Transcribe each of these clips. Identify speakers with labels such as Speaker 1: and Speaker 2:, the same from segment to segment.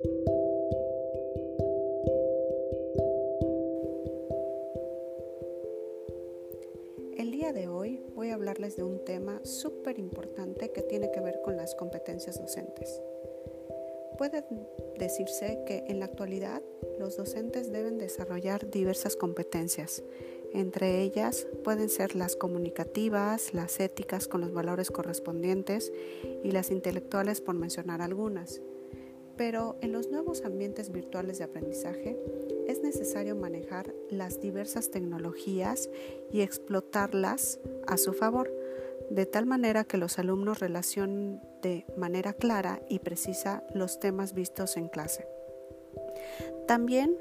Speaker 1: El día de hoy voy a hablarles de un tema súper importante que tiene que ver con las competencias docentes. Puede decirse que en la actualidad los docentes deben desarrollar diversas competencias. Entre ellas pueden ser las comunicativas, las éticas con los valores correspondientes y las intelectuales por mencionar algunas. Pero en los nuevos ambientes virtuales de aprendizaje es necesario manejar las diversas tecnologías y explotarlas a su favor de tal manera que los alumnos relacionen de manera clara y precisa los temas vistos en clase. También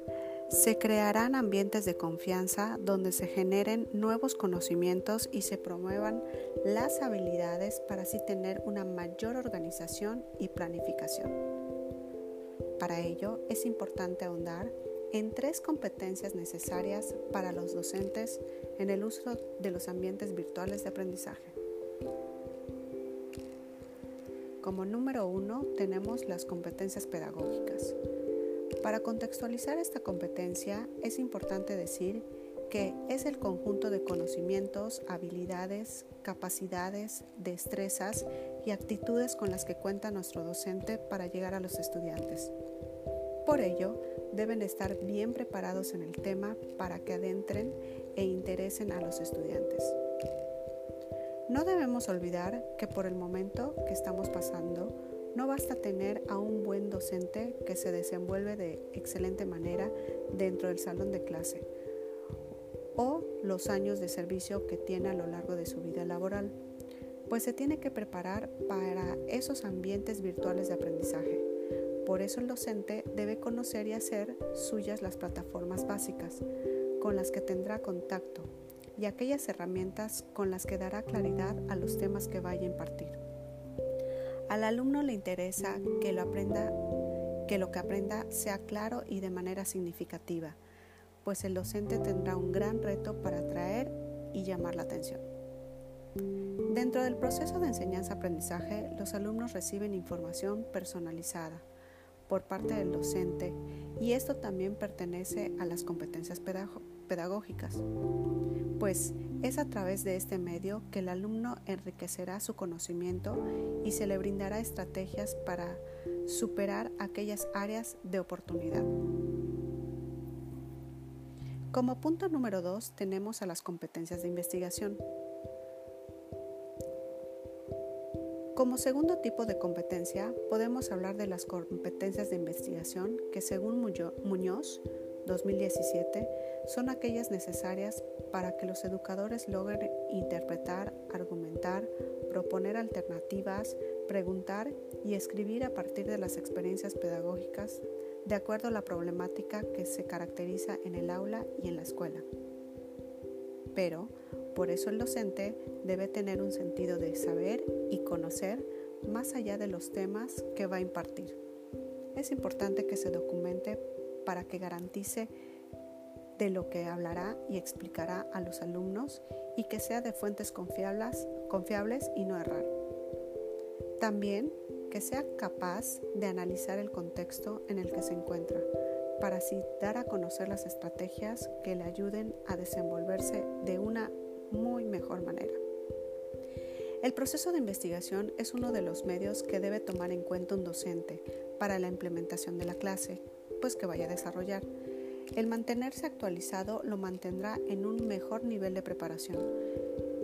Speaker 1: se crearán ambientes de confianza donde se generen nuevos conocimientos y se promuevan las habilidades para así tener una mayor organización y planificación. Para ello es importante ahondar en tres competencias necesarias para los docentes en el uso de los ambientes virtuales de aprendizaje. Como número uno tenemos las competencias pedagógicas. Para contextualizar esta competencia es importante decir que es el conjunto de conocimientos, habilidades, capacidades, destrezas y actitudes con las que cuenta nuestro docente para llegar a los estudiantes. Por ello, deben estar bien preparados en el tema para que adentren e interesen a los estudiantes. No debemos olvidar que por el momento que estamos pasando, no basta tener a un buen docente que se desenvuelve de excelente manera dentro del salón de clase o los años de servicio que tiene a lo largo de su vida laboral, pues se tiene que preparar para esos ambientes virtuales de aprendizaje. Por eso el docente debe conocer y hacer suyas las plataformas básicas con las que tendrá contacto y aquellas herramientas con las que dará claridad a los temas que vaya a impartir. Al alumno le interesa que lo aprenda, que lo que aprenda sea claro y de manera significativa, pues el docente tendrá un gran reto para atraer y llamar la atención. Dentro del proceso de enseñanza-aprendizaje, los alumnos reciben información personalizada por parte del docente y esto también pertenece a las competencias pedagógicas pues es a través de este medio que el alumno enriquecerá su conocimiento y se le brindará estrategias para superar aquellas áreas de oportunidad. Como punto número dos tenemos a las competencias de investigación. Como segundo tipo de competencia, podemos hablar de las competencias de investigación que según Muñoz 2017 son aquellas necesarias para que los educadores logren interpretar, argumentar, proponer alternativas, preguntar y escribir a partir de las experiencias pedagógicas de acuerdo a la problemática que se caracteriza en el aula y en la escuela. Pero, por eso el docente debe tener un sentido de saber y conocer más allá de los temas que va a impartir. Es importante que se documente para que garantice de lo que hablará y explicará a los alumnos y que sea de fuentes confiables, y no errar. También que sea capaz de analizar el contexto en el que se encuentra para así dar a conocer las estrategias que le ayuden a desenvolverse de una muy mejor manera. El proceso de investigación es uno de los medios que debe tomar en cuenta un docente para la implementación de la clase, pues que vaya a desarrollar el mantenerse actualizado lo mantendrá en un mejor nivel de preparación.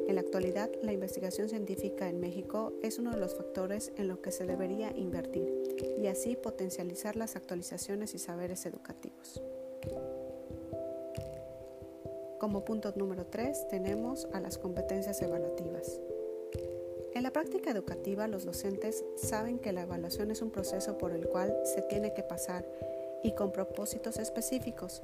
Speaker 1: En la actualidad, la investigación científica en México es uno de los factores en los que se debería invertir y así potencializar las actualizaciones y saberes educativos. Como punto número 3 tenemos a las competencias evaluativas. En la práctica educativa los docentes saben que la evaluación es un proceso por el cual se tiene que pasar y con propósitos específicos.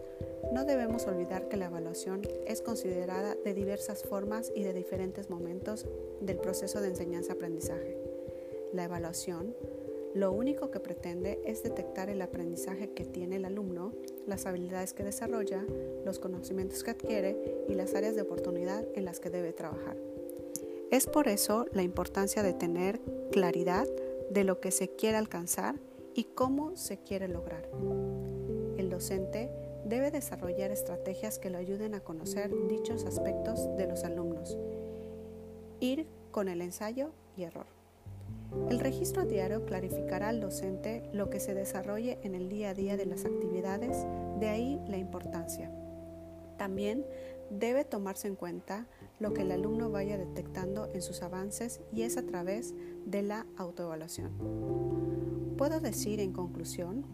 Speaker 1: No debemos olvidar que la evaluación es considerada de diversas formas y de diferentes momentos del proceso de enseñanza-aprendizaje. La evaluación lo único que pretende es detectar el aprendizaje que tiene el alumno, las habilidades que desarrolla, los conocimientos que adquiere y las áreas de oportunidad en las que debe trabajar. Es por eso la importancia de tener claridad de lo que se quiere alcanzar y cómo se quiere lograr. El docente debe desarrollar estrategias que lo ayuden a conocer dichos aspectos de los alumnos. Ir con el ensayo y error. El registro diario clarificará al docente lo que se desarrolle en el día a día de las actividades, de ahí la importancia. También debe tomarse en cuenta lo que el alumno vaya detectando en sus avances y es a través de la autoevaluación. Puedo decir en conclusión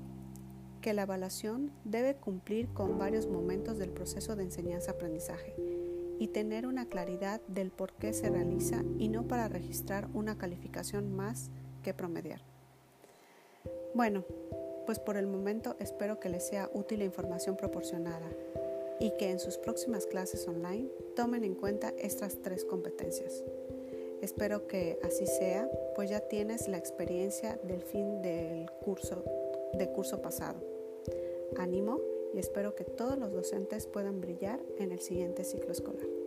Speaker 1: que la evaluación debe cumplir con varios momentos del proceso de enseñanza-aprendizaje y tener una claridad del por qué se realiza y no para registrar una calificación más que promediar. Bueno, pues por el momento espero que les sea útil la información proporcionada y que en sus próximas clases online tomen en cuenta estas tres competencias. Espero que así sea, pues ya tienes la experiencia del fin del curso, de curso pasado. Ánimo y espero que todos los docentes puedan brillar en el siguiente ciclo escolar.